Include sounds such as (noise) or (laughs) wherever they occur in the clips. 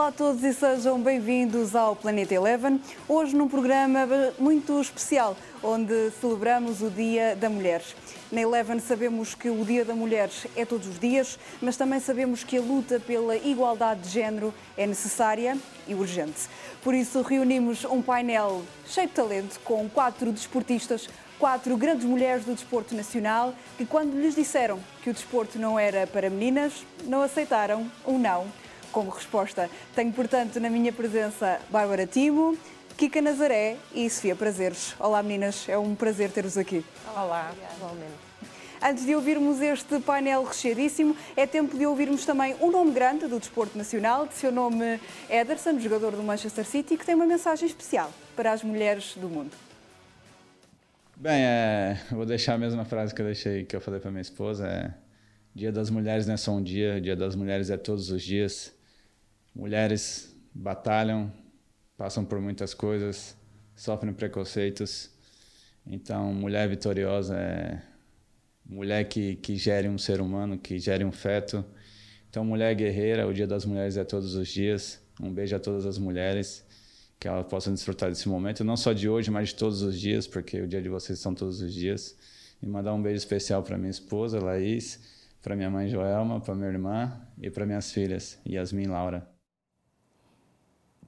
Olá a todos e sejam bem-vindos ao Planeta Eleven. Hoje num programa muito especial, onde celebramos o Dia da Mulher. Na Eleven sabemos que o Dia da Mulher é todos os dias, mas também sabemos que a luta pela igualdade de género é necessária e urgente. Por isso reunimos um painel cheio de talento com quatro desportistas quatro grandes mulheres do desporto nacional que, quando lhes disseram que o desporto não era para meninas, não aceitaram um não como resposta. Tenho, portanto, na minha presença Bárbara Timo, Kika Nazaré e Sofia Prazeres. Olá, meninas, é um prazer ter-vos aqui. Olá, igualmente. Antes de ouvirmos este painel recheadíssimo, é tempo de ouvirmos também um nome grande do desporto nacional, de seu nome Ederson, jogador do Manchester City, que tem uma mensagem especial para as mulheres do mundo. Bem, é, vou deixar a mesma frase que eu deixei que eu falei para minha esposa. É, dia das Mulheres não é só um dia, Dia das Mulheres é todos os dias. Mulheres batalham, passam por muitas coisas, sofrem preconceitos. Então, mulher vitoriosa é mulher que, que gere um ser humano, que gere um feto. Então, mulher guerreira, o Dia das Mulheres é todos os dias. Um beijo a todas as mulheres que elas possam desfrutar desse momento, não só de hoje, mas de todos os dias, porque o dia de vocês são todos os dias. E mandar um beijo especial para minha esposa, Laís, para minha mãe Joelma, para minha irmã e para minhas filhas, Yasmin e Laura.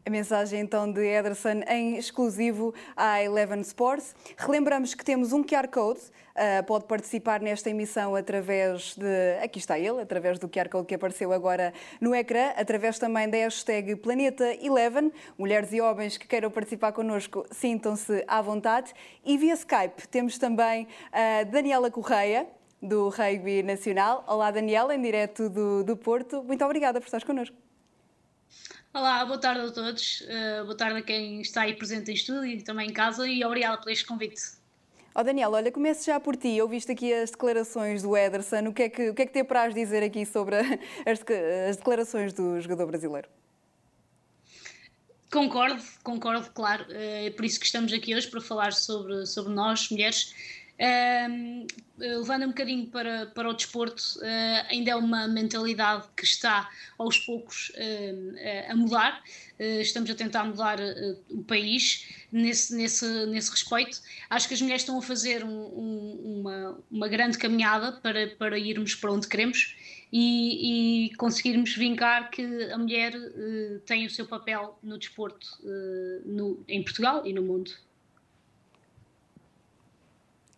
A mensagem então de Ederson em exclusivo à Eleven Sports. Relembramos que temos um QR Code, uh, pode participar nesta emissão através de. Aqui está ele, através do QR Code que apareceu agora no ecrã, através também da hashtag Planeta Eleven. Mulheres e homens que queiram participar connosco, sintam-se à vontade. E via Skype temos também a Daniela Correia, do Rugby Nacional. Olá, Daniela, em direto do, do Porto. Muito obrigada por estar connosco. Olá, boa tarde a todos, uh, boa tarde a quem está aí presente em estúdio e também em casa e obrigada por este convite. Oh Daniel, olha, começo já por ti. Ouviste aqui as declarações do Ederson. O que é que, o que, é que te apraz dizer aqui sobre (laughs) as, as declarações do jogador brasileiro? Concordo, concordo, claro. Eh, é por isso que estamos aqui hoje para falar sobre, sobre nós, mulheres. Um, levando um bocadinho para, para o desporto, uh, ainda é uma mentalidade que está aos poucos uh, a mudar. Uh, estamos a tentar mudar o país nesse, nesse, nesse respeito. Acho que as mulheres estão a fazer um, um, uma, uma grande caminhada para, para irmos para onde queremos e, e conseguirmos vincar que a mulher tem o seu papel no desporto no, em Portugal e no mundo.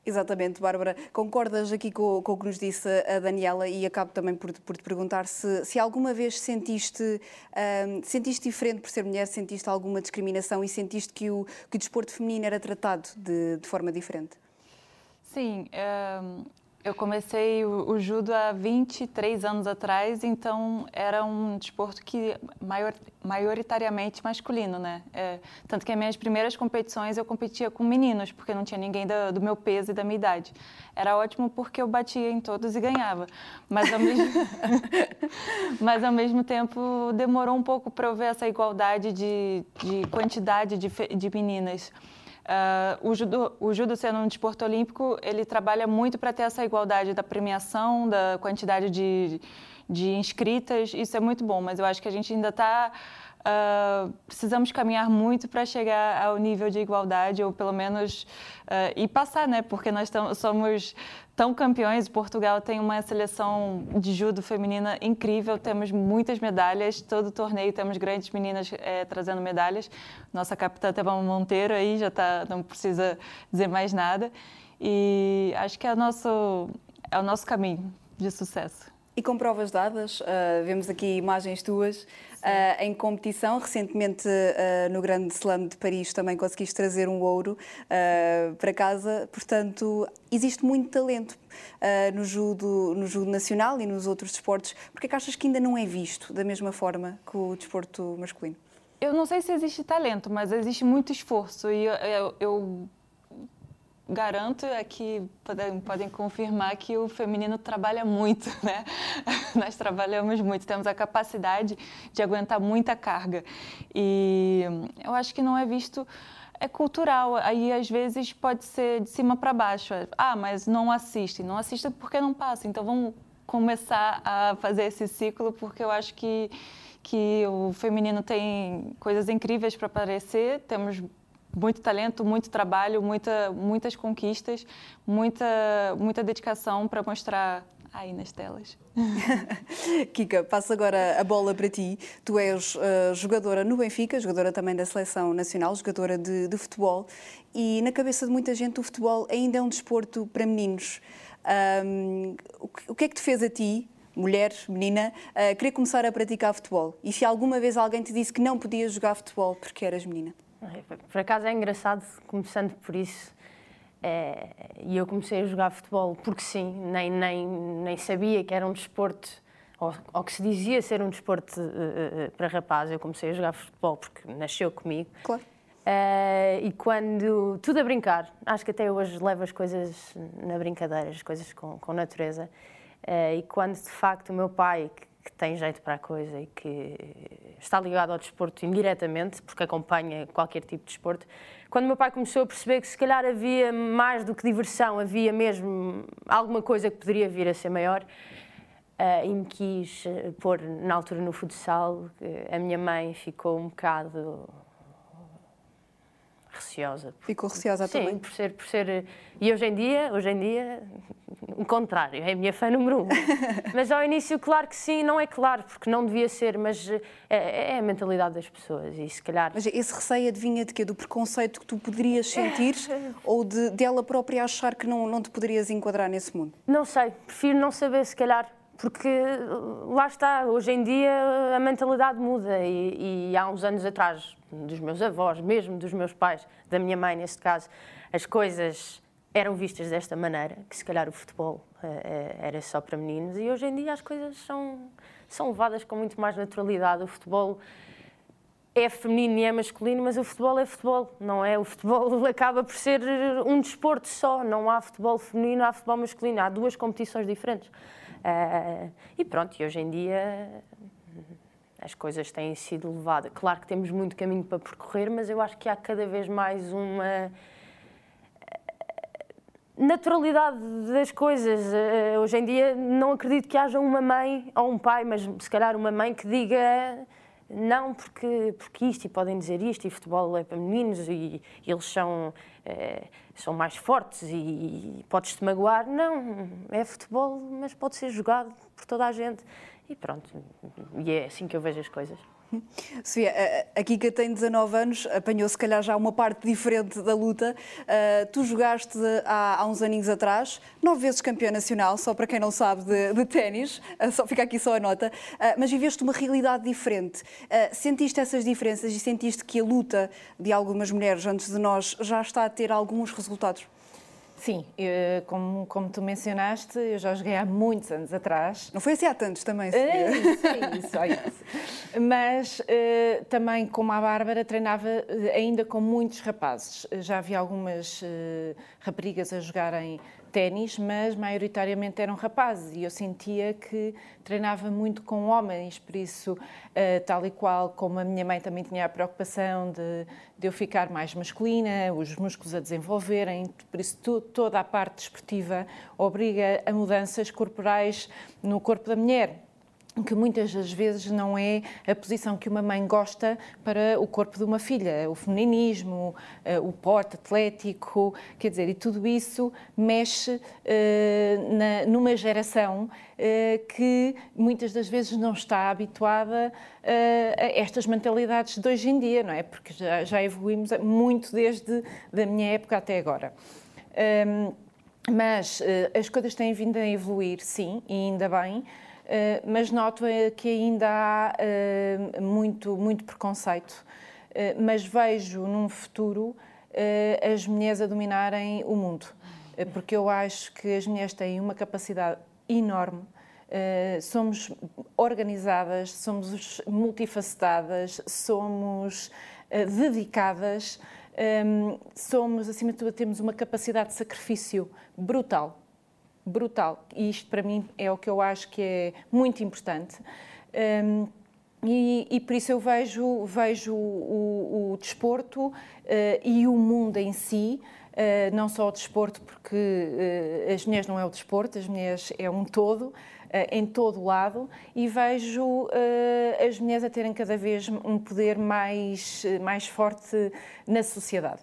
Exatamente, Bárbara. Concordas aqui com, com, o que nos disse a Daniela e acabo também por, por te perguntar se, se alguma vez sentiste, um, sentiste diferente por ser mulher, sentiste alguma discriminação e sentiste que o, que o desporto feminino era tratado de, de forma diferente? Sim, eu comecei o, o, judo há 23 anos atrás, então era um desporto que maior, maioritariamente masculino, né? É, tanto que as minhas primeiras competições eu competia com meninos, porque não tinha ninguém do, meu peso e da minha idade. Era ótimo porque eu batia em todos e ganhava, mas ao mesmo, (laughs) mas, ao mesmo tempo demorou um pouco para eu ver essa igualdade de, de quantidade de, de meninas. Uh, o, judo, o judo sendo um desporto olímpico, ele trabalha muito para ter essa igualdade da premiação, da quantidade de, de inscritas, isso é muito bom, mas eu acho que a gente ainda está... Uh, ah, precisamos caminhar muito para chegar ao nível de igualdade, ou pelo menos uh, e passar, né? Porque nós somos tão campeões. Portugal tem uma seleção de judo feminina incrível, temos muitas medalhas, todo torneio temos grandes meninas é, trazendo medalhas. Nossa capitã Tebama Monteiro aí já tá, não precisa dizer mais nada. E acho que é o nosso, é o nosso caminho de sucesso. E com provas dadas, uh, vemos aqui imagens tuas uh, em competição. Recentemente, uh, no Grande Slam de Paris, também conseguiste trazer um ouro para casa. Portanto, existe muito talento no, judo, no judo nacional e nos outros desportos. Porque é que achas que ainda não é visto da mesma forma que o desporto masculino? Eu não sei se existe talento, mas existe muito esforço. E eu, eu, eu garanto é que podem, podem confirmar que o feminino trabalha muito, (laughs) né? Nós trabalhamos muito, temos a capacidade de aguentar muita carga. E eu acho que não é visto é cultural. Aí, às vezes, pode ser de cima para baixo. Ah, mas não assiste. Não assiste porque não passa. Então, vamos começar a fazer esse ciclo, porque eu acho que que o feminino tem coisas incríveis para aparecer, temos muito talento, muito trabalho, muita, muitas conquistas, muita, muita dedicação para mostrar aí nas telas. (laughs) Kika, passo agora a bola para ti. Tu és uh, jogadora no Benfica, jogadora também da Seleção Nacional, jogadora de, de, futebol e na cabeça de muita gente o futebol ainda é um desporto para meninos. Um, o que é que te fez a ti, mulher, menina, uh, querer começar a praticar futebol? E se alguma vez alguém te disse que não podias jogar futebol porque eras menina? Por acaso é engraçado, começando por isso. É, e eu comecei a jogar futebol porque sim, nem, nem, nem sabia que era um desporto, ou, ou que se dizia ser um desporto uh, uh, para rapaz. Eu comecei a jogar futebol porque nasceu comigo. Claro. Uh, e quando. Tudo a brincar. Acho que até hoje levo as coisas na brincadeira, as coisas com, com natureza. e quando de facto o meu pai, que, que tem jeito para a coisa e que está ligado ao desporto indiretamente, porque acompanha qualquer tipo de desporto, quando meu pai começou a perceber que se calhar havia mais do que diversão, havia mesmo alguma coisa que poderia vir a ser maior, uh, e me quis eh, pôr na altura no futsal, a minha mãe ficou um bocado receosa. Ficou receosa Sim, também? por ser, por ser... E hoje em dia, hoje em dia, o contrário, é a minha fã número um. (laughs) mas ao início, claro que sim, não é claro, porque não devia ser, mas é, é a mentalidade das pessoas e se calhar... Mas esse receio adivinha de quê? Do preconceito que tu poderias sentir (laughs) ou de dela própria achar que não, não te poderias enquadrar nesse mundo? Não sei, prefiro não saber, se calhar, porque lá está, hoje em dia a mentalidade muda e, e, há uns anos atrás, dos meus avós, mesmo dos meus pais, da minha mãe neste caso, as coisas eram vistas desta maneira, que se calhar o futebol uh, era só para meninos e hoje em dia as coisas são, são levadas com muito mais naturalidade. O futebol é feminino e é masculino, mas o futebol é futebol, não é? O futebol (laughs) acaba por ser um desporto só, não há futebol feminino, há futebol masculino, há duas competições diferentes. Uh, e pronto, e hoje em dia as coisas têm sido levadas. Claro que temos muito caminho para percorrer, mas eu acho que há cada vez mais uma eh, naturalidade das coisas. Uh, hoje em dia não acredito que haja uma mãe ou um pai, mas se calhar uma mãe que diga não porque, porque isto e podem dizer isto e futebol é para meninos e, e eles são é, são mais fortes e, e podes-te magoar. Não, é futebol, mas pode ser jogado por toda a gente. E pronto, e é assim que eu vejo as coisas. (laughs) Sofia, a Kika tem 19 anos, apanhou se calhar já uma parte diferente da luta. Uh, tu jogaste há, há, uns aninhos atrás, nove vezes campeã nacional, só para quem não sabe de, de ténis, uh, (laughs) só fica aqui só a nota, uh, mas viveste uma realidade diferente. sentiste essas diferenças e sentiste que a luta de algumas mulheres antes de nós já está a ter alguns resultados? Sim, eu, como, como tu mencionaste, eu já joguei há muitos anos atrás. Não foi assim há tantos também, É isso, é isso, é isso. Mas uh, também, como a Bárbara, treinava ainda com muitos rapazes. Já havia algumas uh, raparigas a jogarem ténis, mas maioritariamente eram rapazes. E eu sentia que treinava muito com homens, por isso, uh, tal e qual como a minha mãe também tinha a preocupação de, de eu ficar mais masculina, os músculos a desenvolverem, por isso tu, toda a parte desportiva obriga a mudanças corporais no corpo da mulher que muitas das vezes não é a posição que uma mãe gosta para o corpo de uma filha, o femininismo, eh, o porte atlético, quer dizer, e tudo isso mexe uh, na, numa geração uh, que muitas das vezes não está habituada a estas mentalidades de hoje em dia, não é? Porque já, já evoluímos muito desde da minha época até agora. Um, mas as coisas têm vindo a evoluir, sim, e ainda bem. Eh, mas noto eh, que ainda há eh, muito, muito preconceito. mas vejo num futuro as mulheres a dominarem o mundo, porque eu acho que as mulheres têm uma capacidade enorme. somos organizadas, somos multifacetadas, somos dedicadas, somos, acima de tudo, temos uma capacidade de sacrifício brutal brutal. E isto, para mim, é o que eu acho que é muito importante. Um, e, e, por isso eu vejo, vejo o, o desporto uh, e o mundo em si, uh, não só o desporto, porque uh, as mulheres não é o desporto, as mulheres é um todo, em todo o lado e vejo as mulheres a terem cada vez um poder mais, mais forte na sociedade.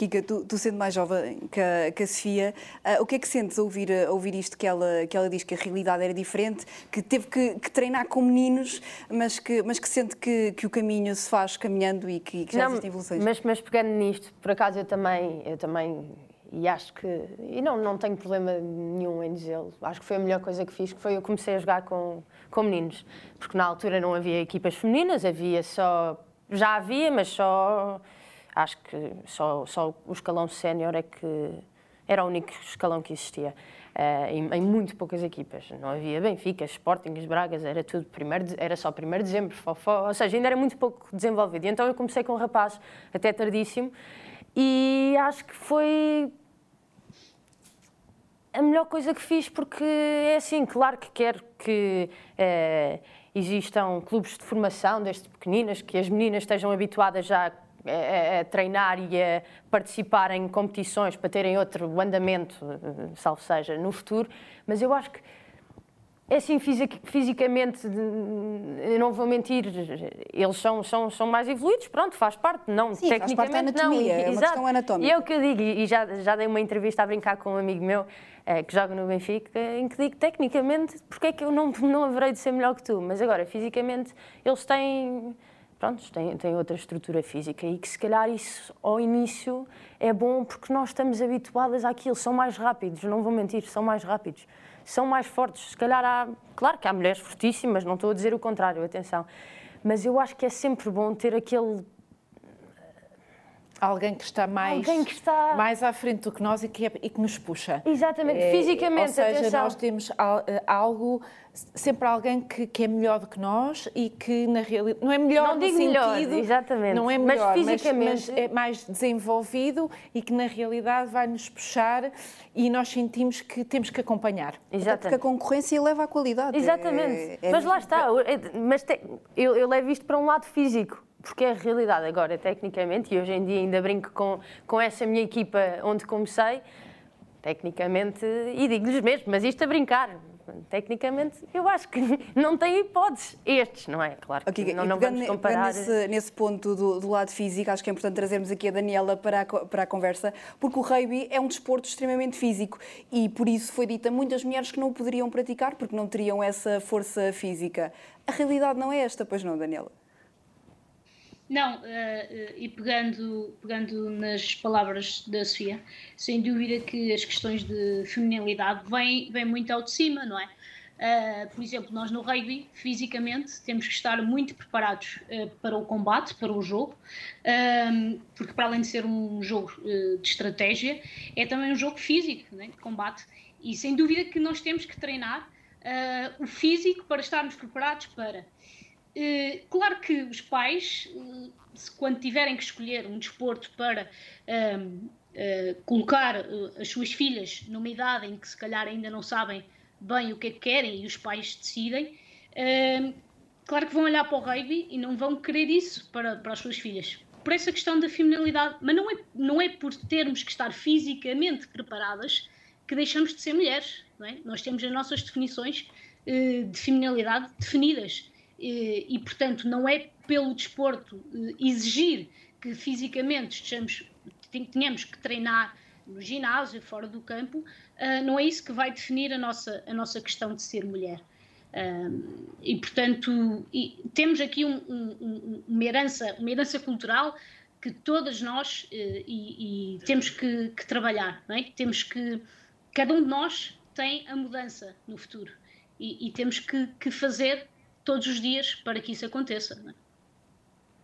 Kika, tu, tu, sendo mais jovem que a, que a Sofia, uh, o que é que sentes a ouvir, a ouvir isto que ela, que ela diz que a realidade era diferente, que teve que, que treinar com meninos, mas que, mas que sente que, que o caminho se faz caminhando e que, que já não, existem evoluções? Mas, mas pegando nisto, por acaso eu também, eu também e acho que e não não tenho problema nenhum em dizê-lo acho que foi a melhor coisa que fiz que foi eu comecei a jogar com com meninos porque na altura não havia equipas femininas havia só já havia mas só acho que só, só o escalão sénior é que era o único escalão que existia. Uh, em, em, muito poucas equipas. Não havia Benfica, Sporting, Bragas, era tudo primeiro, era só 1 de dezembro, fofó, ou seja, ainda era muito pouco desenvolvido. E então eu comecei com um rapaz até tardíssimo e acho que foi a melhor coisa que fiz, porque é assim, claro que quero que uh, existam clubes de formação desde pequeninas, que as meninas estejam habituadas já a, a, treinar e a participar em competições para terem outro andamento, salvo seja, no futuro, mas eu acho que é assim, fisicamente, eu não vou mentir, eles são, são, são mais evoluídos, pronto, faz parte, não, Sim, tecnicamente faz parte da anatomia, não. É uma questão anatómica. E é o que eu digo, e já, já dei uma entrevista a brincar com um amigo meu, é, que joga no Benfica, em que digo, tecnicamente, porque é que eu não, não haverei de ser melhor que tu? Mas agora, fisicamente, eles têm pronto, têm, têm outra estrutura física e que se calhar isso ao início é bom porque nós estamos habituadas àquilo, são mais rápidos, não vou mentir, são mais rápidos, são mais fortes. Se calhar há, claro que há mulheres fortíssimas, não estou a dizer o contrário, atenção, mas eu acho que é sempre bom ter aquele alguém que está mais, que está... mais à frente do que nós e que, é, e que nos puxa. Exatamente, é, fisicamente. Ou seja, atenção. nós temos eh, algo, sempre alguém que, que, é melhor do que nós e que na realidade não é melhor não no digo sentido, melhor, exatamente. não é melhor, mas fisicamente mas, mas é mais desenvolvido e que na realidade vai nos puxar e nós sentimos que temos que acompanhar. Exatamente. Porque a concorrência leva à qualidade. Exatamente. É, é mas lá está, mas te, eu, eu levo isto para um lado físico porque é a realidade agora, tecnicamente, e hoje em dia ainda brinco com, com essa minha equipa onde comecei, tecnicamente, e digo-lhes mesmo, mas isto a brincar, tecnicamente, eu acho que (laughs) não tem hipóteses estes, não é? Claro que okay, não, não vamos comparar... Nesse, nesse ponto do, do, lado físico, acho que é importante trazermos aqui a Daniela para a, para a conversa, porque o rugby é um desporto extremamente físico e por isso foi dito a muitas mulheres que não o poderiam praticar porque não teriam essa força física. A realidade não é esta, pois não, Daniela? Não, uh, e pegando, pegando nas palavras da Sofia, sem dúvida que as questões de feminilidade vêm, vêm muito ao de cima, não é? Uh, por exemplo, nós no rugby, fisicamente, temos que estar muito preparados para o combate, para o jogo, porque para além de ser um jogo de estratégia, é também um jogo físico, né, de combate, e sem dúvida que nós temos que treinar o físico para estarmos preparados para eh, claro que os pais, eh, quando tiverem que escolher um desporto para uh, colocar as suas filhas numa idade em que se calhar ainda não sabem bem o que é que querem e os pais decidem, uh, claro que vão olhar para o rugby e não vão querer isso para, para as suas filhas. Por essa questão da feminilidade, mas não é, não é por termos que estar fisicamente preparadas que deixamos de ser mulheres. É? Nós temos as nossas definições de feminilidade definidas e, portanto, não é pelo desporto eh, exigir que fisicamente estejamos, tenhamos que treinar no ginásio, fora do campo, eh, não é isso que vai definir a nossa, a nossa questão de ser mulher. e, portanto, temos aqui um, um, uma, herança, uma herança cultural que todas nós eh, e, e temos que, que trabalhar, não é? Temos que, cada um de nós tem a mudança no futuro e, e temos que, que fazer todos os dias para que isso aconteça. É?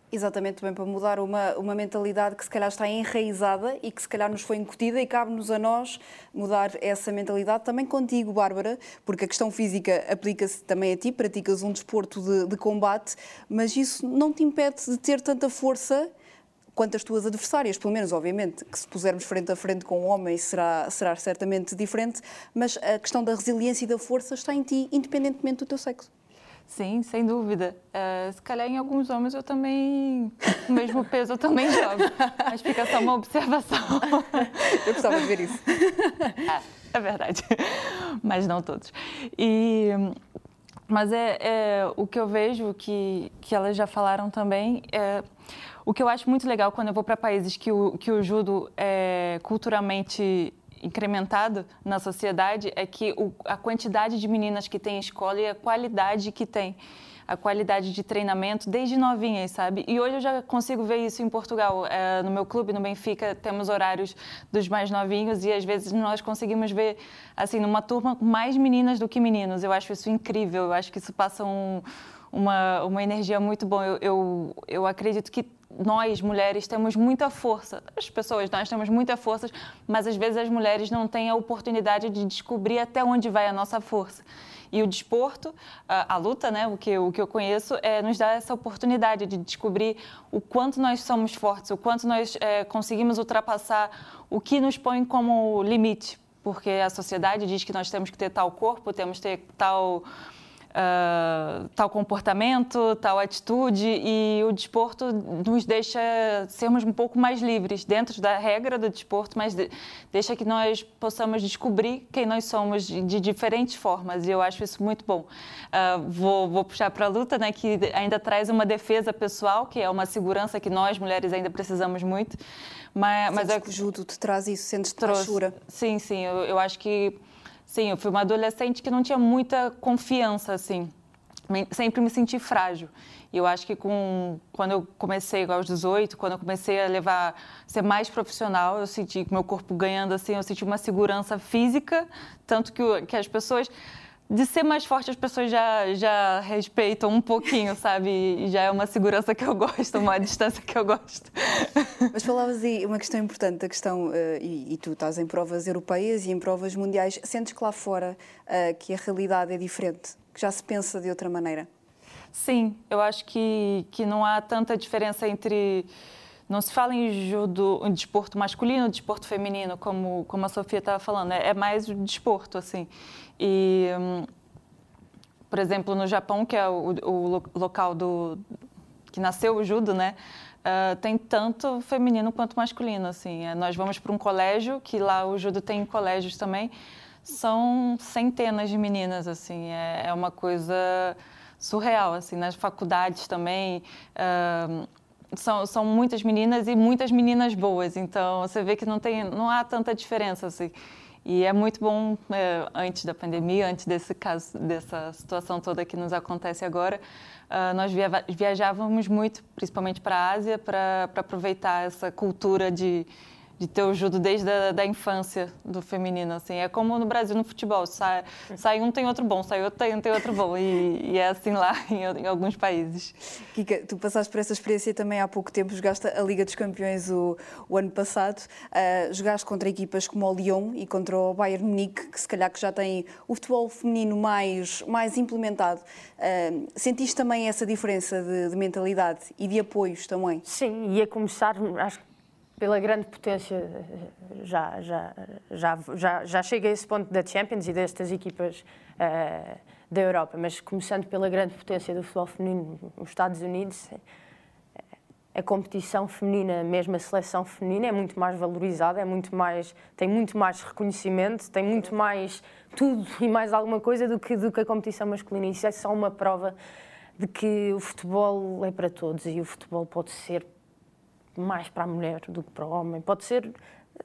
Exatamente, também para mudar uma, uma mentalidade que se calhar está enraizada e que se calhar nos foi incutida e cabe-nos a nós mudar essa mentalidade também contigo, Bárbara, porque a questão física aplica-se também a ti, praticas um desporto de, de combate, mas isso não te impede de ter tanta força quanto as tuas adversárias, pelo menos, obviamente, que se pusermos frente a frente com um homem será, será certamente diferente, mas a questão da resiliência e da força está em ti, independentemente do teu sexo. Sim, sem dúvida. Uh, se calhar em alguns homens eu também, o mesmo (laughs) peso eu também jogo. Mas fica só uma observação. Eu precisava ver isso. É, (laughs) é verdade. Mas não todos. E, mas é, é, o que eu vejo, que, que elas já falaram também, é, o que eu acho muito legal quando eu vou para países que o, que o judo é culturalmente incrementado na sociedade é que o, a quantidade de meninas que tem escola e a qualidade que tem a qualidade de treinamento desde novinhas, sabe? E hoje eu já consigo ver isso em Portugal. É, no meu clube, no Benfica, temos horários dos mais novinhos e às vezes nós conseguimos ver, assim, numa turma mais meninas do que meninos. Eu acho isso incrível, eu acho que isso passa um, uma, uma energia muito boa. Eu, eu, eu acredito que nós, mulheres, temos muita força. As pessoas, nós temos muita força, mas às vezes as mulheres não têm a oportunidade de descobrir até onde vai a nossa força. E o desporto, a, a luta, né, o, que, o que eu conheço, é, nos dá essa oportunidade de descobrir o quanto nós somos fortes, o quanto nós é, conseguimos ultrapassar o que nos põe como limite. Porque a sociedade diz que nós temos que ter tal corpo, temos que ter tal uh, tal comportamento, tal atitude, e o desporto nos deixa sermos um pouco mais livres dentro da regra do desporto, mas de, deixa que nós possamos descobrir quem nós somos de, de diferentes formas, e eu acho isso muito bom. Uh, vou, vou, puxar para a luta, né, que ainda traz uma defesa pessoal, que é uma segurança que nós, mulheres, ainda precisamos muito. Mas, mas é que o judo te traz isso, sentes-te Sim, sim, eu, eu acho que Sim, eu fui uma adolescente que não tinha muita confiança, assim. Sempre me senti frágil. E eu acho que com, quando eu comecei aos 18, quando eu comecei a levar, ser mais profissional, eu senti meu corpo ganhando, assim, eu senti uma segurança física, tanto que, que as pessoas de ser mais forte, as pessoas já, já respeitam um pouquinho, sabe? E já é uma segurança que eu gosto, uma distância que eu gosto. Mas falavas aí uma questão importante, a questão, uh, e, e, tu estás em provas europeias e em provas mundiais, sentes que lá fora uh, que a realidade é diferente, que já se pensa de outra maneira? Sim, eu acho que, que não há tanta diferença entre não se fala em judo, em desporto masculino, desporto feminino, como, como a Sofia estava falando, é, é mais o desporto, assim. E, por exemplo, no Japão, que é o, o local do que nasceu o judo, né? Uh, tem tanto feminino quanto masculino, assim. É, nós vamos para um colégio, que lá o judo tem colégios também, são centenas de meninas, assim. É, é uma coisa surreal, assim. Nas faculdades também... Uh, são, são muitas meninas e muitas meninas boas, então você vê que não, tem, não há tanta diferença assim. E é muito bom, é, antes da pandemia, antes desse caso, dessa situação toda que nos acontece agora, uh, nós via viajávamos muito, principalmente para a Ásia, para aproveitar essa cultura de, de ter o judo desde a da infância do feminino, assim. É como no Brasil no futebol, sai, sai um tem outro bom, sai outro tem, tem outro bom. E, e é assim lá (laughs) em, em, alguns países. Kika, tu passaste por essa experiência também há pouco tempo, jogaste a Liga dos Campeões o, o ano passado, uh, jogaste contra equipas como o Lyon e contra o Bayern Munique, que se calhar que já têm o futebol feminino mais, mais implementado. Uh, sentiste também essa diferença de, de mentalidade e de apoios também? Sim, ia começar, acho que pela grande potência, já, já, já, já, já a esse ponto da Champions e destas equipas uh, da Europa, mas começando pela grande potência do futebol feminino nos Estados Unidos, a competição feminina, mesmo a seleção feminina, é muito mais valorizada, é muito mais, tem muito mais reconhecimento, tem muito mais tudo e mais alguma coisa do que, do que a competição masculina. Isso é só uma prova de que o futebol é para todos e o futebol pode ser mais para a mulher do que para o homem. Pode ser,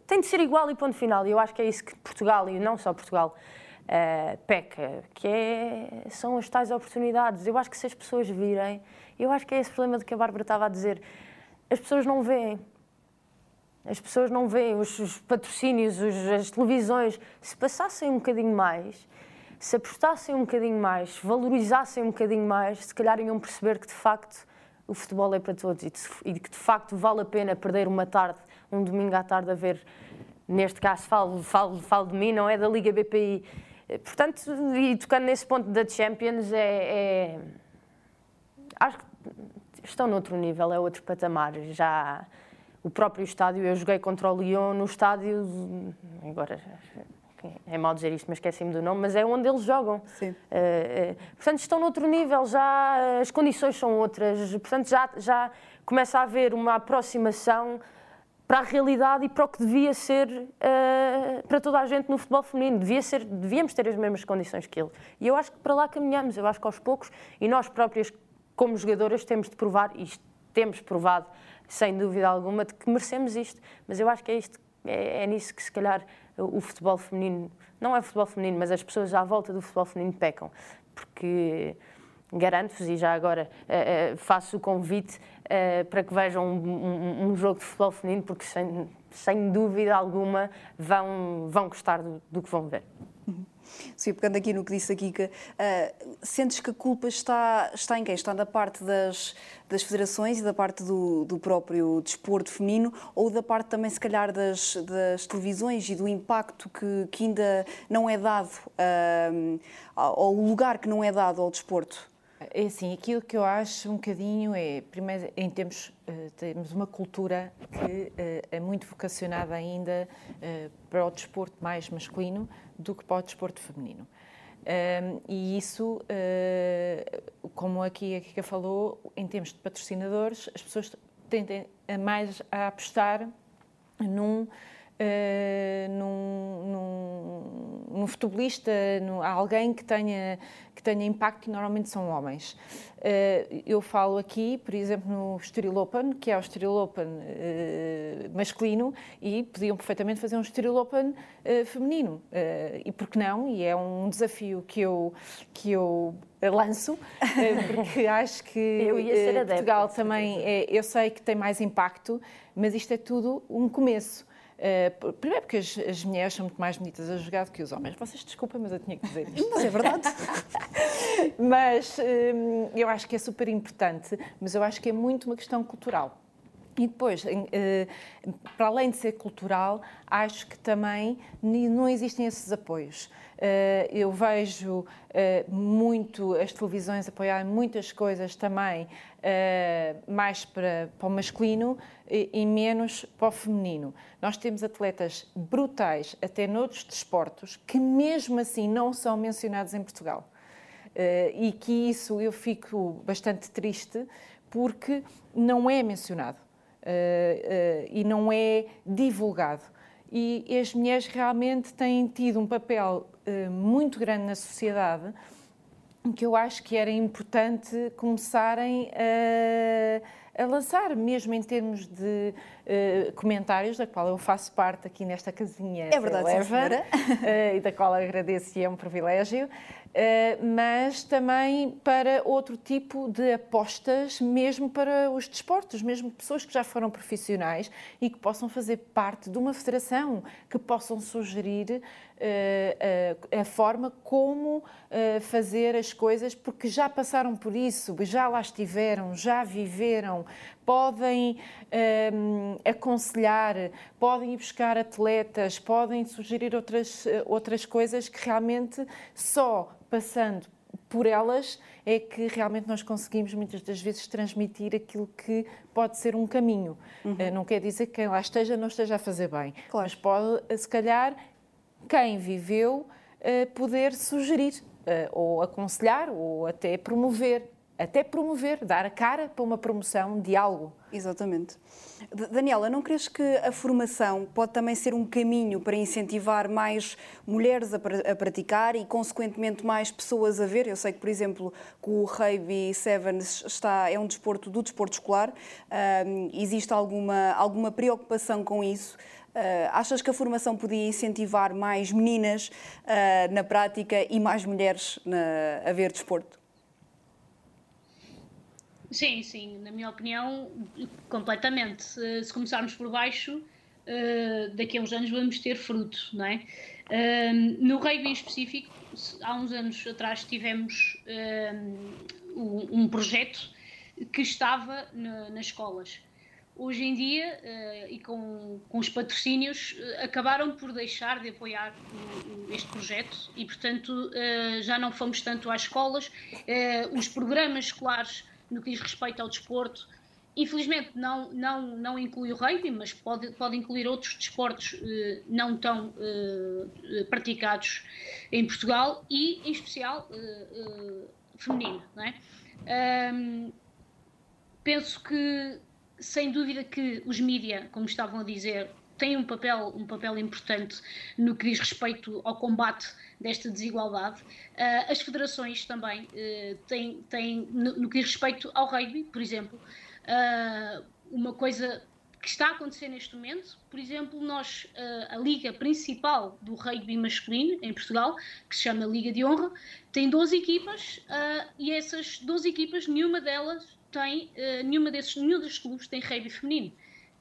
tem de ser igual e ponto final. E eu acho que é isso que Portugal, e não só Portugal, uh, peca, que é, são as tais oportunidades. Eu acho que se as pessoas virem, eu acho que é esse problema do que a Bárbara estava a dizer, as pessoas não veem. As pessoas não veem os, os patrocínios, os, as televisões. Se passassem um bocadinho mais, se apostassem um bocadinho mais, valorizassem um bocadinho mais, se calhar iam perceber que de facto o futebol é para todos e que de facto vale a pena perder uma tarde, um domingo à tarde a ver, neste caso falo, falo, falo de mim, não é da Liga BPI. Eh, portanto, e tocando nesse ponto da Champions, é, é acho que estão noutro nível, é outro patamar. Já o próprio estádio, eu joguei contra o Lyon no estádio, agora é mal dizer isto, mas esqueci-me do nome, mas é onde eles jogam. Sim. Uh, uh, portanto, estão noutro nível, já as condições são outras, portanto, já, já começa a haver uma aproximação para a realidade e para o que devia ser uh, para toda a gente no futebol feminino. Devia ser, devíamos ter as mesmas condições que eles. E eu acho que para lá caminhamos, eu acho que aos poucos, e nós próprias, como jogadoras, temos de provar, e temos provado, sem dúvida alguma, de que merecemos isto. Mas eu acho que é isto, é, é nisso que se calhar o futebol feminino, não é o futebol feminino, mas as pessoas à volta do futebol feminino pecam. Porque garanto-vos, e já agora uh, uh, faço o convite uh, para que vejam um, um, um, jogo de futebol feminino, porque sem, sem dúvida alguma vão, vão gostar do, do que vão ver. Sim, pegando aqui no que disse a Kika, uh, sentes que a culpa está, está em quem? Está da parte das, das federações e da parte do, do próprio desporto feminino ou da parte também, se calhar, das, das televisões e do impacto que, que ainda não é dado, uh, ou o lugar que não é dado ao desporto? É assim, aquilo que eu acho um bocadinho é, primeiro, em termos, uh, temos uma cultura que uh, é muito vocacionada ainda uh, para o desporto mais masculino do que para o desporto feminino. Um, e isso, como aqui a Kika falou, em termos de patrocinadores, as pessoas tendem a mais a apostar num uh, num, num, num, futebolista, num, alguém que tenha, que tenha impacto, e normalmente são homens. Uh, eu falo aqui, por exemplo, no Estoril Open, que é o Estoril Open uh, masculino, e podiam perfeitamente fazer um Estoril Open feminino. e por que não? E é um desafio que eu, que eu lanço, (laughs) porque acho que Portugal também, é, eu sei que tem mais impacto, mas isto é tudo um começo. Uh, primeiro porque as, as, mulheres são muito mais bonitas a jogar do que os homens. Vocês desculpem, mas eu tinha que dizer isto. (laughs) Mas é verdade. (laughs) mas um, eu acho que é super importante, mas eu acho que é muito uma questão cultural. E depois, eh, para além de ser cultural, acho que também não existem esses apoios. Eh, eu vejo muito as televisões apoiarem muitas coisas também mais para, para o masculino e menos para o feminino. Nós temos atletas brutais, até noutros desportos, que mesmo assim não são mencionados em Portugal. E que isso eu fico bastante triste porque não é mencionado. Uh, uh, e não é divulgado. E as mulheres realmente têm tido um papel uh, muito grande na sociedade que eu acho que era importante começarem a, a lançar, mesmo em termos de comentários, da qual eu faço parte aqui nesta casinha. É verdade, Leva, e da qual agradeço e é um privilégio. Eh, mas também para outro tipo de apostas, mesmo para os desportos, mesmo pessoas que já foram profissionais e que possam fazer parte de uma federação, que possam sugerir uh, a forma como fazer as coisas, porque já passaram por isso, já lá estiveram, já viveram, podem aconselhar, podem ir buscar atletas, podem sugerir outras, outras coisas que realmente só passando por elas é que realmente nós conseguimos muitas das vezes transmitir aquilo que pode ser um caminho. Uhum. Eh, não quer dizer que quem lá esteja não esteja a fazer bem, claro. mas pode, eh, se calhar, quem viveu, eh, poder sugerir ou aconselhar ou até promover até promover, dar a cara para uma promoção de algo. Exatamente. Daniela, não crees que a formação pode também ser um caminho para incentivar mais mulheres a, a praticar e, consequentemente, mais pessoas a ver? Eu sei que, por exemplo, que o rugby sevens está, é um desporto do desporto escolar. existe alguma, alguma preocupação com isso? Uh, achas que a formação podia incentivar mais meninas uh, na prática e mais mulheres na, a ver desporto? Sim, sim, na minha opinião, completamente. Se, se começarmos por baixo, uh, daqui a uns anos vamos ter fruto, não é? Uh, no rugby em específico, há uns anos atrás tivemos um, um, projeto que estava na, nas escolas. Hoje em dia, e com, com os patrocínios, acabaram por deixar de apoiar este projeto e, portanto, já não fomos tanto às escolas. os programas escolares no que diz respeito ao desporto, infelizmente não, não, não inclui o rugby, mas pode, pode incluir outros desportos uh, não tão uh, praticados em Portugal e, em especial, uh, feminino. Não é? Um, penso que, sem dúvida, que os mídia, como estavam a dizer, têm um papel, um papel importante no que diz respeito ao combate desta desigualdade. as federações também têm, têm no, no que diz respeito ao rugby, por exemplo, uh, uma coisa que está a acontecer neste momento. Por exemplo, nós, uh, a liga principal do rugby masculino em Portugal, que se chama Liga de Honra, tem 12 equipas e essas 12 equipas, nenhuma delas tem, nenhuma desses, nenhum desses clubes tem rugby feminino.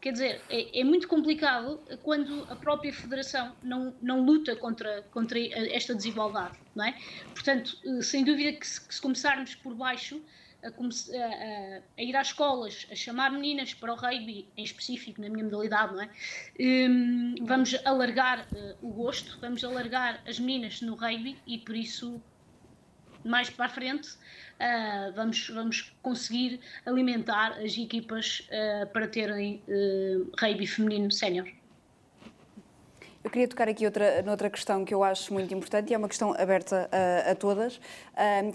Quer dizer, é, é, muito complicado quando a própria federação não, não luta contra, contra esta desigualdade, não é? Portanto, sem dúvida que se, que se começarmos por baixo, a, a, a, ir às escolas, a chamar meninas para o rugby, em específico, na minha modalidade, não é? Um, vamos alargar uh, o gosto, vamos alargar as meninas no rugby e por isso, mais para a frente, uh, vamos, vamos conseguir alimentar as equipas uh, para terem rugby feminino sénior. Eu queria tocar aqui outra, noutra questão que eu acho muito importante e é uma questão aberta a, a todas,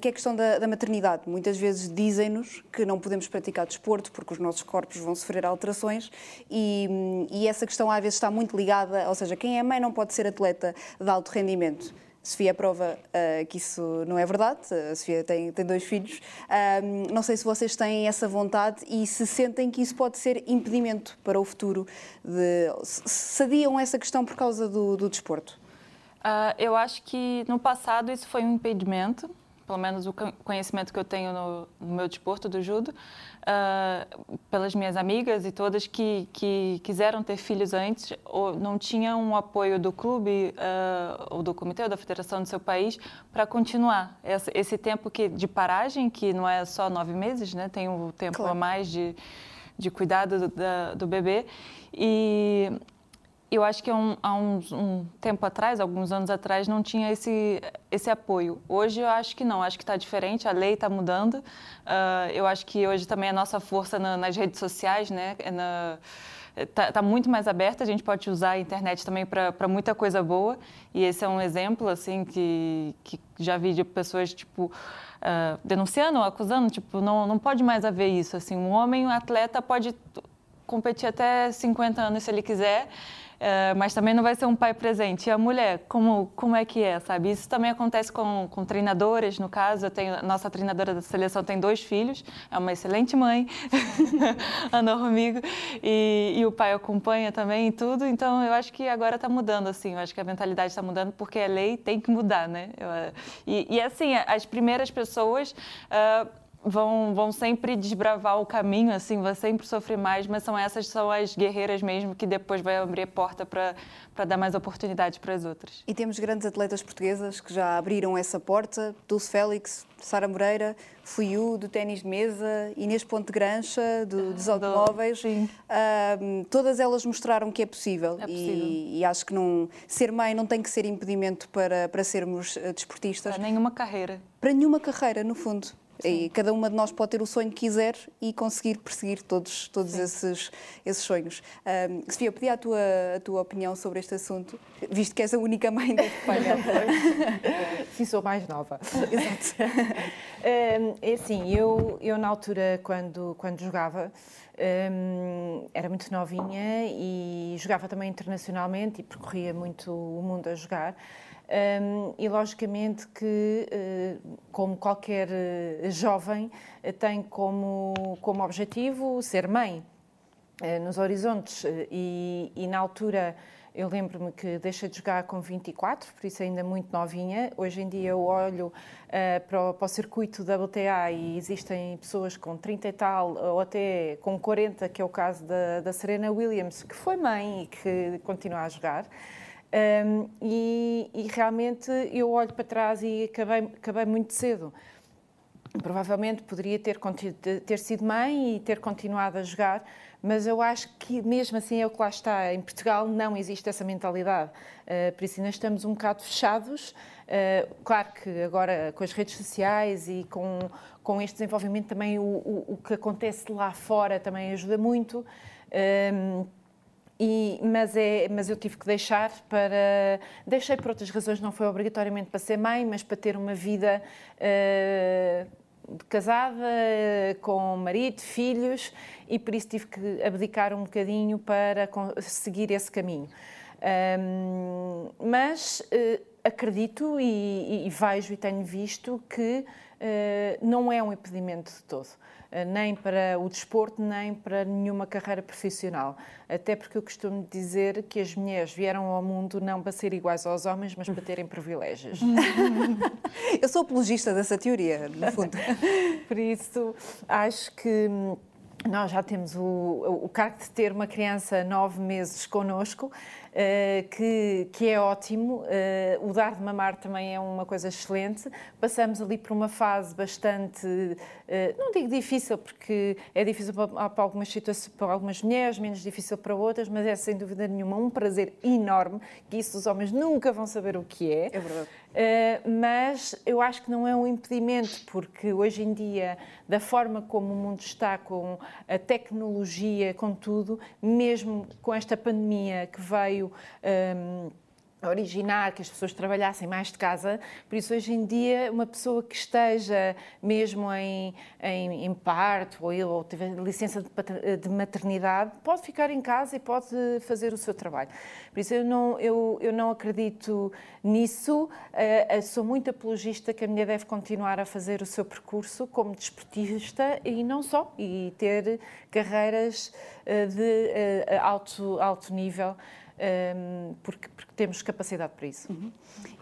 que é a questão da, da maternidade. Muitas vezes dizem-nos que não podemos praticar desporto porque os nossos corpos vão sofrer alterações e, e essa questão às vezes está muito ligada, ou seja, quem é mãe não pode ser atleta de alto rendimento. Sofia prova uh, que isso não é verdade. A Sofia tem, tem dois filhos. Não sei se vocês têm essa vontade e se sentem que isso pode ser impedimento para o futuro. De, se adiam essa questão por causa do, do desporto? Uh, eu acho que no passado isso foi um impedimento pelo menos o conhecimento que eu tenho no, no meu desporto do judo, uh, pelas minhas amigas e todas que, que quiseram ter filhos antes, ou não tinham um apoio do clube uh, ou do comitê ou da federação do seu país para continuar esse, esse, tempo que, de paragem, que não é só nove meses, né? tem o um tempo claro. a mais de, de cuidado do, da, do bebê. E eu acho que há, um, há um tempo atrás, alguns anos atrás, não tinha esse, esse apoio. Hoje eu acho que não, acho que está diferente, a lei está mudando. Uh, eu acho que hoje também a nossa força na, nas redes sociais, né? Está tá muito mais aberta, a gente pode usar a internet também para muita coisa boa. E esse é um exemplo, assim, que, que já vi de pessoas, tipo, uh, denunciando, acusando, tipo, não, não pode mais haver isso, assim. Um homem, um atleta pode competir até 50 anos se ele quiser, é, mas também não vai ser um pai presente. E a mulher, como, como é que é, sabe? Isso também acontece com, com treinadoras, no caso. Eu tenho, nossa treinadora da seleção tem dois filhos, é uma excelente mãe, (laughs) andou comigo, e, e, o pai acompanha também e tudo. Então, eu acho que agora está mudando, assim. Eu acho que a mentalidade está mudando porque a lei tem que mudar, né? Eu, e, e, assim, as primeiras pessoas... Uh, vão, vão sempre desbravar o caminho, assim, vai sempre sofrer mais, mas são essas são as guerreiras mesmo que depois vai abrir a porta para dar mais oportunidades para as outras. E temos grandes atletas portuguesas que já abriram essa porta, Dulce Félix, Sara Moreira, Fuiu, do ténis de mesa, Inês Ponte Grancha, do, dos automóveis. Uh, todas elas mostraram que é possível. É possível. E, e, acho que não, ser mãe não tem que ser impedimento para, para sermos eh, desportistas. Para nenhuma carreira. Para nenhuma carreira, no fundo. E cada uma de nós pode ter o sonho que quiser e conseguir perseguir todos, todos esses, esses sonhos. Um, Sofia, pedi a tua, a tua opinião sobre este assunto, visto que és a única mãe deste (laughs) painel. Sim, sou mais nova. Exato. (laughs) É assim, eu, eu na altura, quando, quando jogava, um, era muito novinha e jogava também internacionalmente e percorria muito o mundo a jogar. Um, e logicamente que, uh, como qualquer uh, jovem, uh, tem como, como objetivo ser mãe nos horizontes. E, e, na altura eu lembro-me que deixei de jogar com 24, por isso ainda muito novinha. Hoje em dia eu olho para o, para, o, circuito da WTA e existem pessoas com 30 e tal, ou até com 40, que é o caso da, da Serena Williams, que foi mãe e que continua a jogar. Um, e, e, realmente eu olho para trás e acabei, acabei muito cedo. Provavelmente poderia ter, ter sido mãe e ter continuado a jogar, mas eu acho que mesmo assim é o que lá está. Em Portugal não existe essa mentalidade. Uh, por isso ainda estamos um bocado fechados. Uh, claro que agora com as redes sociais e com, com este desenvolvimento também o, o, o, que acontece lá fora também ajuda muito. E, mas, é, mas eu tive que deixar para. Deixei por outras razões, não foi obrigatoriamente para ser mãe, mas para ter uma vida uh, casada, com marido, filhos, e por isso tive que abdicar um bocadinho para seguir esse caminho. Um, mas uh, acredito e, e, vejo e tenho visto que não é um impedimento de todo. Eh, nem para o desporto, nem para nenhuma carreira profissional. Até porque eu costumo dizer que as mulheres vieram ao mundo não para ser iguais aos homens, mas para terem privilégios. (laughs) eu sou apologista dessa teoria, no fundo. (laughs) Por isso, acho que nós já temos o, o cargo de ter uma criança nove meses connosco eh, que, que é ótimo. Eh, o dar de mamar também é uma coisa excelente. Passamos ali por uma fase bastante, eh, não digo difícil, porque é difícil para, para, algumas situações, para algumas mulheres, menos difícil para outras, mas é sem dúvida nenhuma um prazer enorme, que isso os homens nunca vão saber o que é. É verdade. Mas eu acho que não é um impedimento, porque hoje em dia, da forma como o mundo está, com a tecnologia, com tudo, mesmo com esta pandemia que veio um, originar que as pessoas trabalhassem mais de casa. Por isso, hoje em dia, uma pessoa que esteja mesmo em, em, em parto ou, ou tiver licença de maternidade, pode ficar em casa e pode fazer o seu trabalho. Por isso, eu não, eu, eu não acredito nisso. Uh, sou muito apologista que a mulher deve continuar a fazer o seu percurso como desportista e não só, e ter carreiras uh, de uh, alto, alto nível porque, porque, temos capacidade para isso. Uhum.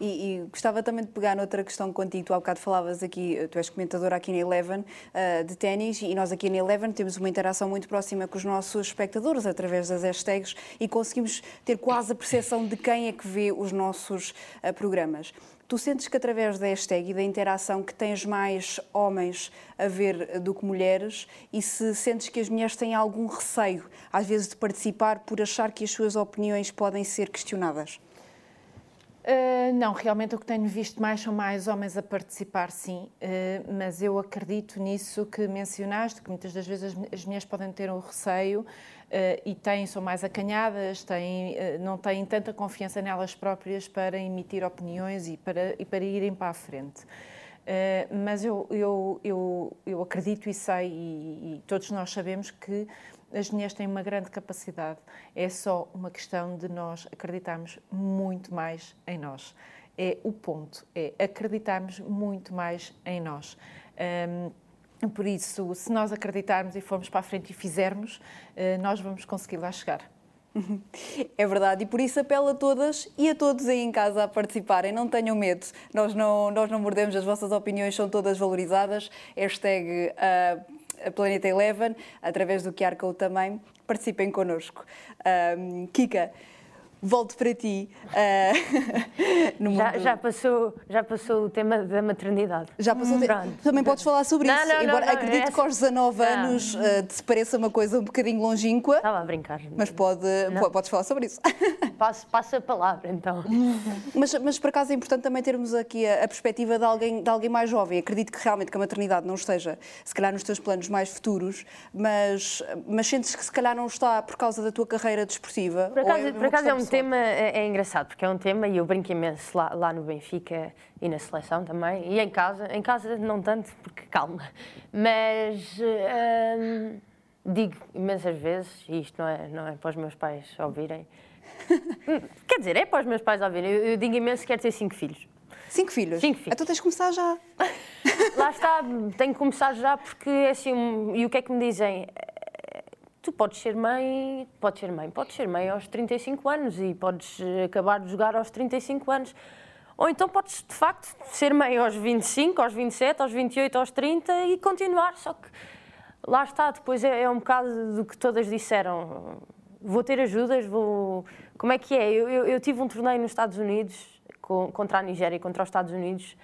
E, e, gostava também de pegar noutra questão contigo. Tu há bocado falavas aqui, tu és comentadora aqui na Eleven uh, de ténis e nós aqui na Eleven temos uma interação muito próxima com os nossos espectadores através das hashtags e conseguimos ter quase a percepção de quem é que vê os nossos uh, programas. Tu sentes que através da hashtag e da interação que tens mais homens a ver do que mulheres e se sentes que as mulheres têm algum receio, às vezes, de participar por achar que as suas opiniões podem ser questionadas? Uh, não, realmente o que tenho visto mais são mais homens a participar, sim, uh, mas eu acredito nisso que mencionaste, que muitas das vezes as, mulheres podem ter um receio Uh, e têm, são mais acanhadas, têm, não têm tanta confiança nelas próprias para emitir opiniões e para, e para irem para a frente. Mas eu, eu, eu, eu acredito e sei, e, e, todos nós sabemos que as mulheres têm uma grande capacidade. É só uma questão de nós acreditarmos muito mais em nós. É o ponto, é acreditarmos muito mais em nós. Um, por isso, se nós acreditarmos e formos para a frente e fizermos, eh, nós vamos conseguir lá chegar. (laughs) É verdade, e por isso apelo a todas e a todos aí em casa a participarem. Não tenham medo, nós não, nós não mordemos, as vossas opiniões são todas valorizadas. Hashtag uh, Planeta Eleven, através do QR Code também. Participem connosco. Uh, Kika, volto para ti. (laughs) Uh, já, já, passou, já passou o tema da maternidade. Já passou. Hum, Também podes falar sobre não, isso. Não, Embora não, acredito é que aos 19 assim. anos uh, te pareça uma coisa um bocadinho longínqua. Estava a brincar. Mas pode, podes falar sobre isso. (laughs) Passo, passo a palavra, então. (laughs) Mas, mas por acaso é importante também termos aqui a, a perspectiva de alguém, de alguém mais jovem. Acredito que realmente que a maternidade não esteja, se calhar, nos teus planos mais futuros, mas, mas sentes que se calhar não está por causa da tua carreira desportiva. Por acaso, é, por acaso é um tema é, é, engraçado, porque é um tema e eu brinco imenso lá, lá, no Benfica e na seleção também, e em casa, em casa não tanto, porque calma, mas hum, digo imensas vezes, e isto não é, não é para os meus pais ouvirem, quer dizer, é para os meus pais ouvirem, eu, eu digo imenso que quero ter cinco filhos. Cinco filhos? Cinco filhos. Então tens de começar já. (laughs) Lá está, tenho que começar já porque é assim, e o que é que me dizem? Tu podes ser mãe, podes ser mãe, podes ser mãe aos 35 anos e podes eh, acabar de jogar aos 35 anos. Ou então podes, de facto, ser mãe aos 25, aos 27, aos 28, aos 30 e continuar. Só que lá está, depois é, é um bocado do que todas disseram. Vou ter ajudas, vou. Como é que é? Eu, eu, eu tive um torneio nos Estados Unidos, com, contra a Nigéria e contra os Estados Unidos,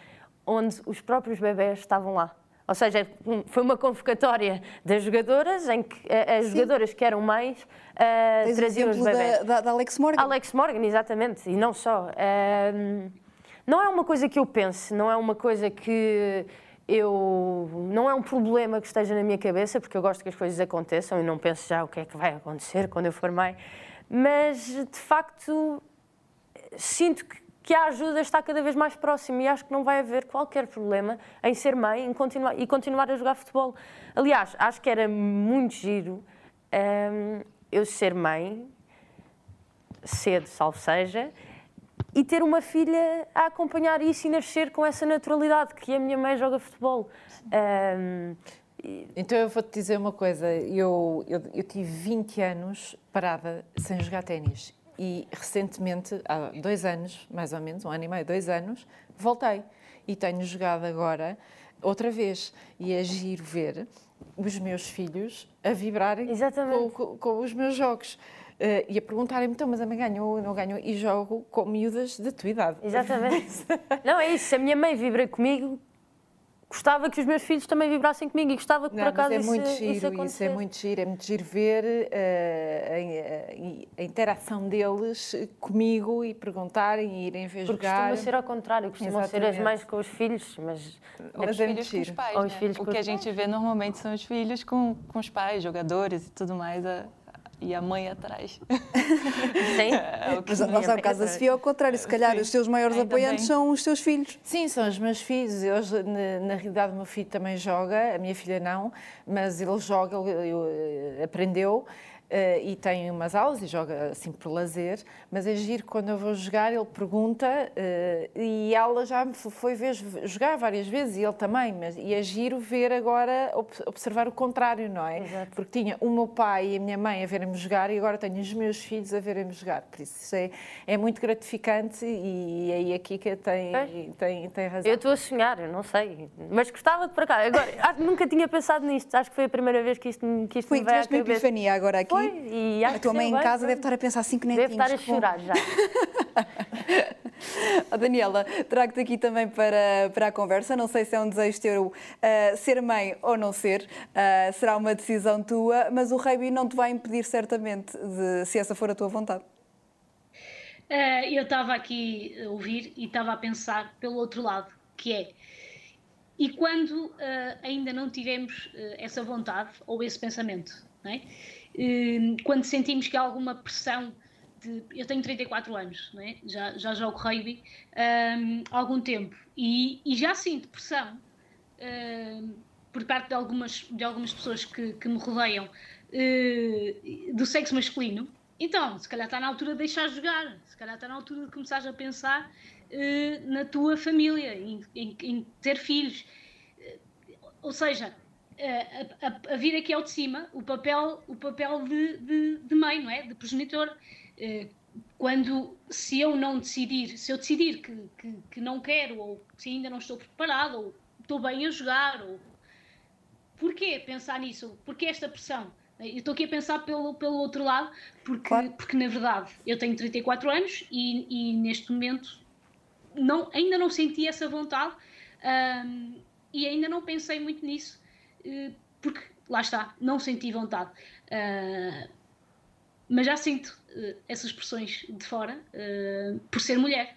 onde os próprios bebés estavam lá. Ou seja, foi uma convocatória das jogadoras em que eh, as Sim. jogadoras que eram mais uh, traziam os bebés. Da, da, da, Alex Morgan. Alex Morgan, exatamente, e não só. Uh, não é uma coisa que eu pense, não é uma coisa que eu não é um problema que esteja na minha cabeça, porque eu gosto que as coisas aconteçam e não penso já o que é que vai acontecer quando eu for mãe, mas de facto sinto que, que a ajuda está cada vez mais próxima e acho que não vai haver qualquer problema em ser mãe em continuar, e continuar a jogar futebol. Aliás, acho que era muito giro hum, eu ser mãe, cedo, salvo seja, e ter uma filha a acompanhar isso e nascer com essa naturalidade que a minha mãe joga futebol. Um, então eu vou-te dizer uma coisa, eu, eu, eu, tive 20 anos parada sem jogar ténis e recentemente, há dois anos, mais ou menos, um ano e meio, dois anos, voltei e tenho jogado agora outra vez e é giro ver os meus filhos a vibrarem com, com, com os meus jogos. Uh, e a perguntarem-me, então, mas a mãe ganhou ou não ganhou? E jogo com miúdas da tua idade. Exatamente. (laughs) não, é isso. Se a minha mãe vibra comigo, gostava que os meus filhos também vibrassem comigo e gostava que não, por acaso é isso, muito giro, isso, isso, é muito giro, é muito giro ver uh, a, a, interação deles comigo e perguntarem e irem ver Porque jogar. costuma ser ao contrário, costumam Exatamente. ser as mães com os filhos, mas, mas é os filhos giro. com os pais, né? filhos o que a gente vê normalmente são os filhos com, com os pais, jogadores e tudo mais. A e a mãe atrás. (laughs) Sim. É, o que Mas, mas ao caso da Sofia, ao contrário, se calhar Sim. os teus maiores Ainda apoiantes bem. são os teus filhos. Sim, são os meus filhos. Hoje, na, na realidade, o meu filho também joga, a minha filha não, mas ele joga, ele, ele, ele aprendeu. Uh, e tem umas aulas e joga assim por lazer, mas é giro quando eu vou jogar, ele pergunta uh, e ela já me foi ver jogar várias vezes e ele também, mas e é giro ver agora, observar o contrário, não é? Exato. Porque tinha o meu pai e a minha mãe a verem-me jogar e agora tenho os meus filhos a verem-me jogar, por isso, isso é, é muito gratificante e aí a Kika tem, tem, tem razão. Eu estou a sonhar, eu não sei, mas gostava de para cá. Agora, (laughs) nunca tinha pensado nisto, acho que foi a primeira vez que isto, que isto foi, me veio à cabeça. Epifania agora aqui e acho a tua mãe em casa deve estar a pensar assim que nem Deve estar a chorar já. (laughs) oh, Daniela, trago-te aqui também para, para a conversa. Não sei se é um desejo teu uh, ser mãe ou não ser, uh, será uma decisão tua, mas o rugby não te vai impedir certamente de, se essa for a tua vontade. Uh, eu estava aqui a ouvir e estava a pensar pelo outro lado, que é e quando uh, ainda não tivemos uh, essa vontade ou esse pensamento, não é? Hum, quando sentimos que há alguma pressão de, eu tenho 34 anos, é? já, já jogo rugby um, há algum tempo e, e, já sinto pressão um, por parte de algumas, de algumas pessoas que, que me rodeiam uh, do sexo masculino. Então, se calhar está na altura de deixar jogar, se calhar está na altura de começar a pensar uh, na tua família, em, em, em ter filhos. Uh, ou seja, a, a, a, vir aqui ao de cima o papel, o papel de, de, de mãe, não é? De progenitor. Eh, quando, se eu não decidir, se eu decidir que, que, que não quero, ou se ainda não estou preparado, ou estou bem a jogar, ou... Porquê pensar nisso? Porquê esta pressão? Eu estou aqui a pensar pelo, pelo outro lado, porque, claro. porque na verdade eu tenho 34 anos e, e neste momento não, ainda não senti essa vontade e ainda não pensei muito nisso. Eh, porque lá está, não senti vontade. Uh, mas já sinto uh, essas pressões de fora uh, por ser mulher.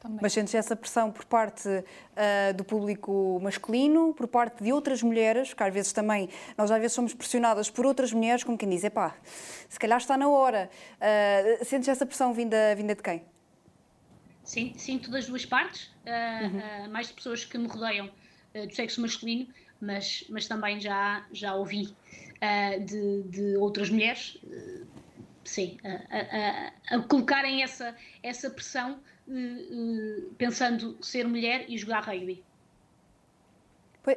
Também. Mas sentes essa pressão por parte uh, do público masculino, por parte de outras mulheres, porque às vezes também, nós às vezes somos pressionadas por outras mulheres, como quem diz, epá, se calhar está na hora. Uh, sentes essa pressão vinda, vinda de quem? Sim, sinto das duas partes, uh, uhum. mais de pessoas que me rodeiam do sexo masculino, mas, mas também já, já ouvi uh, de, de outras mulheres, uh, sim, a, a, colocarem essa, essa pressão uh, pensando ser mulher e jogar rugby.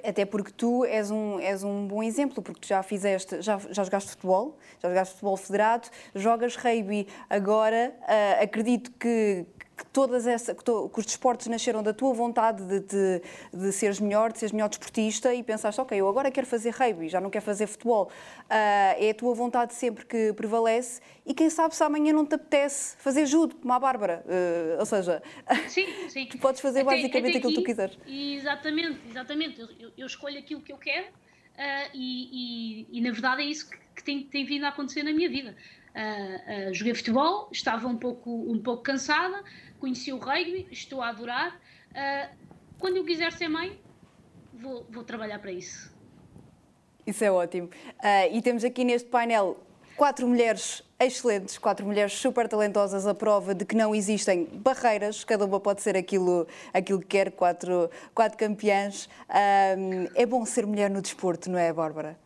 Até porque tu és um, és um bom exemplo, porque tu já fizeste, já, já jogaste futebol, já jogaste futebol federado, jogas rugby agora, uh, acredito que, que, todas essa, que, to, que, os desportos nasceram da tua vontade de, de, de, seres melhor, de seres melhor desportista e pensaste, ok, eu agora quero fazer rugby, já não quero fazer futebol. Uh, é a tua vontade sempre que prevalece e quem sabe se amanhã não te apetece fazer judo, como a Bárbara. Uh, ou seja, sim, (laughs) sim. tu podes fazer até, basicamente até aquilo que tu quiseres. Exatamente, exatamente. Eu, eu, escolho aquilo que eu quero uh, e, e, e, na verdade é isso que, que tem, tem vindo a acontecer na minha vida. Uh, joguei futebol, estava um pouco, um pouco cansada, conheci o rugby, estou a adorar. Uh, quando eu quiser ser mãe, vou, vou trabalhar para isso. Isso é ótimo. E temos aqui neste painel quatro mulheres excelentes, quatro mulheres super talentosas, a prova de que não existem barreiras, cada uma pode ser aquilo, aquilo que quer, quatro, quatro campeãs. É bom ser mulher no desporto, não é, Bárbara?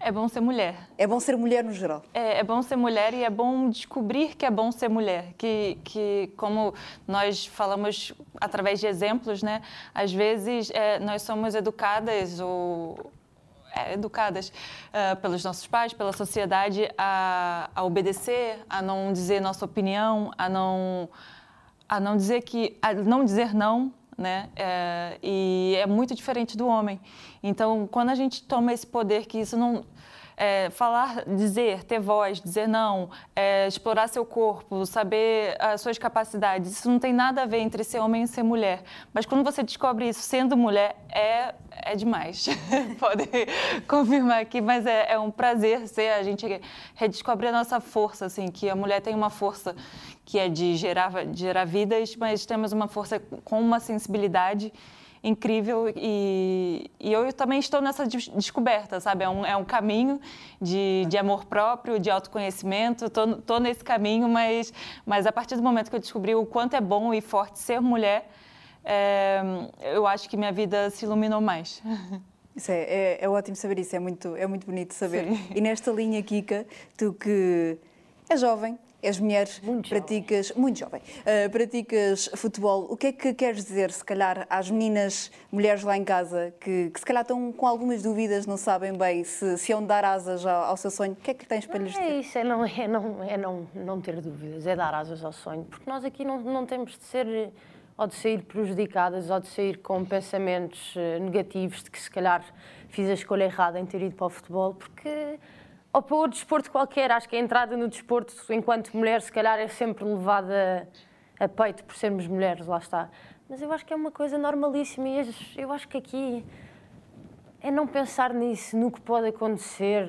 É bom ser mulher. É bom ser mulher no geral. É, é, bom ser mulher e é bom descobrir que é bom ser mulher. Que, que como nós falamos através de exemplos, né? Às vezes é, nós somos educadas ou é, educadas uh, pelos nossos pais, pela sociedade, a, a, obedecer, a não dizer nossa opinião, a não, a não dizer que, a não dizer não, né? É, e é muito diferente do homem. Então, quando a gente toma esse poder, que isso não é, falar, dizer, ter voz, dizer não, é, explorar seu corpo, saber as suas capacidades, isso não tem nada a ver entre ser homem e ser mulher. Mas quando você descobre isso sendo mulher, é, é demais. (laughs) Pode confirmar aqui, mas é, é um prazer ser, a gente redescobre a nossa força, assim, que a mulher tem uma força que é de gerar, de gerar vidas, mas temos uma força com uma sensibilidade incrível e, e, eu também estou nessa descoberta, sabe? É um, é um caminho de, de amor próprio, de autoconhecimento, estou nesse caminho, mas, mas a partir do momento que eu descobri o quanto é bom e forte ser mulher, é, eu acho que minha vida se iluminou mais. (laughs) Isso é, é, é, ótimo saber isso, é muito, é muito bonito saber. Sim. E nesta linha, Kika, tu que é jovem, És mulher, muito praticas, jovem. muito jovem, uh, praticas futebol. O que é que queres dizer, se calhar, às meninas, mulheres lá em casa, que, que se calhar estão com algumas dúvidas, não sabem bem se, se iam dar asas ao, ao seu sonho? O que é que tens para lhes dizer? É isso, é, não, é, não, é não, não ter dúvidas, é dar asas ao sonho. Porque nós aqui não, não temos de ser, ou de sair prejudicadas, ou de sair com pensamentos eh, negativos de que se calhar fiz a escolha errada em ter ido para o futebol, porque ou para outro desporto qualquer. Acho que a entrada no desporto, enquanto mulher, se calhar é sempre levada a peito por sermos mulheres, lá está. Mas eu acho que é uma coisa normalíssima e eu acho que aqui é não pensar nisso, no que pode acontecer,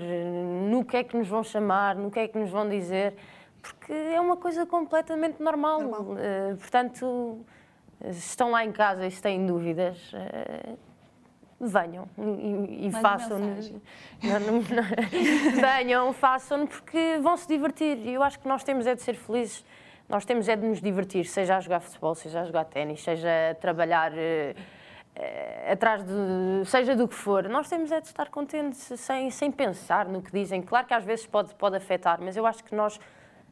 no que é que nos vão chamar, no que é que nos vão dizer, porque é uma coisa completamente normal. normal. Uh, portanto, se estão lá em casa e se têm dúvidas, uh, venham e, e façam. (laughs) venham, façam, porque vão se divertir. E eu acho que nós temos é de ser felizes, nós temos é de nos divertir, seja a jogar futebol, seja a jogar ténis, seja a trabalhar. Uh, atrás de seja do que for, nós temos é de estar contentes sem, sem pensar no que dizem. Claro que às vezes pode, pode afetar, mas eu acho que nós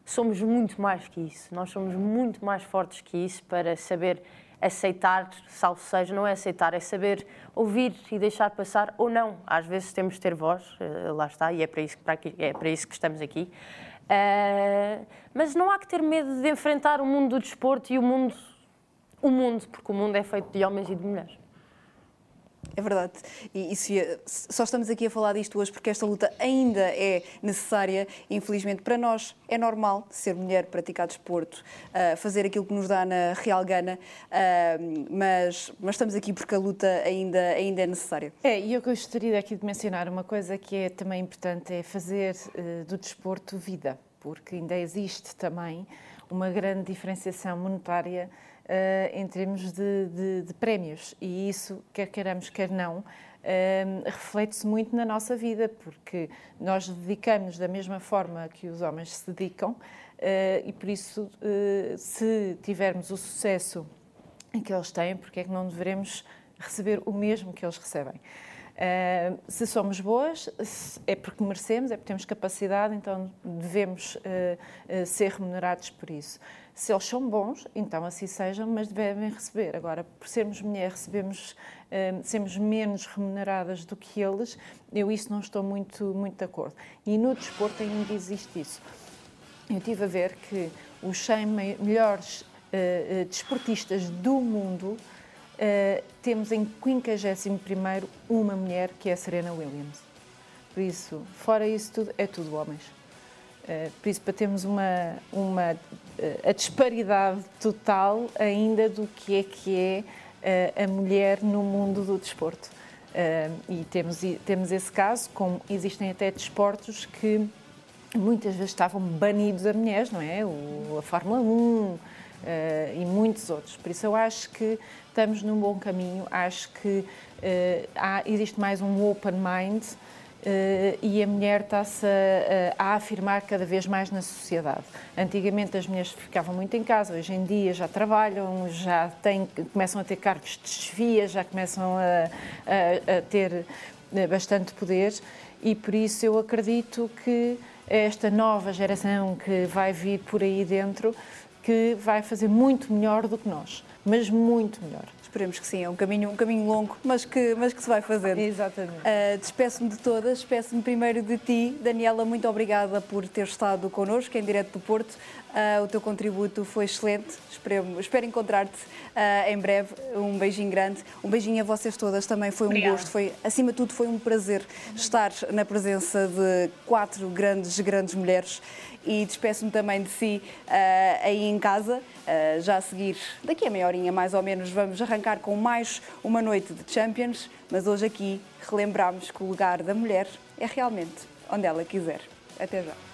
somos muito mais que isso. Nós somos muito mais fortes que isso para saber aceitar, salvo seja, não é aceitar, é saber ouvir e deixar passar ou não. Às vezes temos de ter voz, uh, lá está, e é para isso, para é para isso que estamos aqui. Uh, mas não há que ter medo de enfrentar o mundo do desporto e o mundo, o mundo, porque o mundo é feito de homens e de mulheres. É verdade. E, e só estamos aqui a falar disto hoje porque esta luta ainda é necessária. Infelizmente, para nós é normal ser mulher, praticar desporto, uh, fazer aquilo que nos dá na real gana, uh, mas, mas estamos aqui porque a luta ainda, ainda é necessária. É, e eu gostaria aqui de mencionar uma coisa que é também importante, é fazer uh, do desporto vida, porque ainda existe também uma grande diferenciação monetária em termos de, de, de, prémios. E isso, quer queiramos, quer não, uh, reflete-se muito na nossa vida, porque nós dedicamos da mesma forma que os homens se dedicam, uh, e por isso, se tivermos o sucesso que eles têm, porque é que não devemos receber o mesmo que eles recebem? Uh, se somos boas, é porque merecemos, é porque temos capacidade, então devemos uh, uh, ser remunerados por isso. Se eles são bons, então assim sejam, mas devem receber. Agora, por sermos mulher, recebemos, sermos menos remuneradas do que eles, eu isso não estou muito, muito de acordo. E no desporto ainda existe isso. Eu tive a ver que os 100 melhores desportistas do mundo Uh, temos em 51 uma mulher que é a Serena Williams. Por isso, fora isso tudo, é tudo homens. Uh, por isso, para termos uma, uma uh, a disparidade total ainda do que é que é a mulher no mundo do desporto. e temos, temos esse caso, como existem até desportos que muitas vezes estavam banidos a mulheres, não é? O, a Fórmula 1, e muitos outros. Por isso eu acho que estamos num bom caminho, acho que há, existe mais um open mind e a mulher está-se a, a, afirmar cada vez mais na sociedade. Antigamente as mulheres ficavam muito em casa, hoje em dia já trabalham, já têm, começam a ter cargos de desfia, já começam a, a, a ter eh, bastante poder e por isso eu acredito que esta nova geração que vai vir por aí dentro que vai fazer muito melhor do que nós, mas muito melhor. Esperemos que sim, é um caminho, um caminho longo, mas que, mas que se vai fazer. Exatamente. Uh, Despeço-me de todas, despeço-me primeiro de ti. Daniela, muito obrigada por ter estado connosco em direto do Porto. Uh, o teu contributo foi excelente. Espero, espero encontrar-te uh, em breve. Um beijinho grande. Um beijinho a vocês todas também. Foi um Obrigada. gosto. Foi, acima de tudo, foi um prazer estar na presença de quatro grandes, grandes mulheres e despeço-me também de si uh, aí em casa. Uh, já a seguir, daqui a meia horinha mais ou menos, vamos arrancar com mais uma noite de Champions, mas hoje aqui relembramos que o lugar da mulher é realmente onde ela quiser. Até já.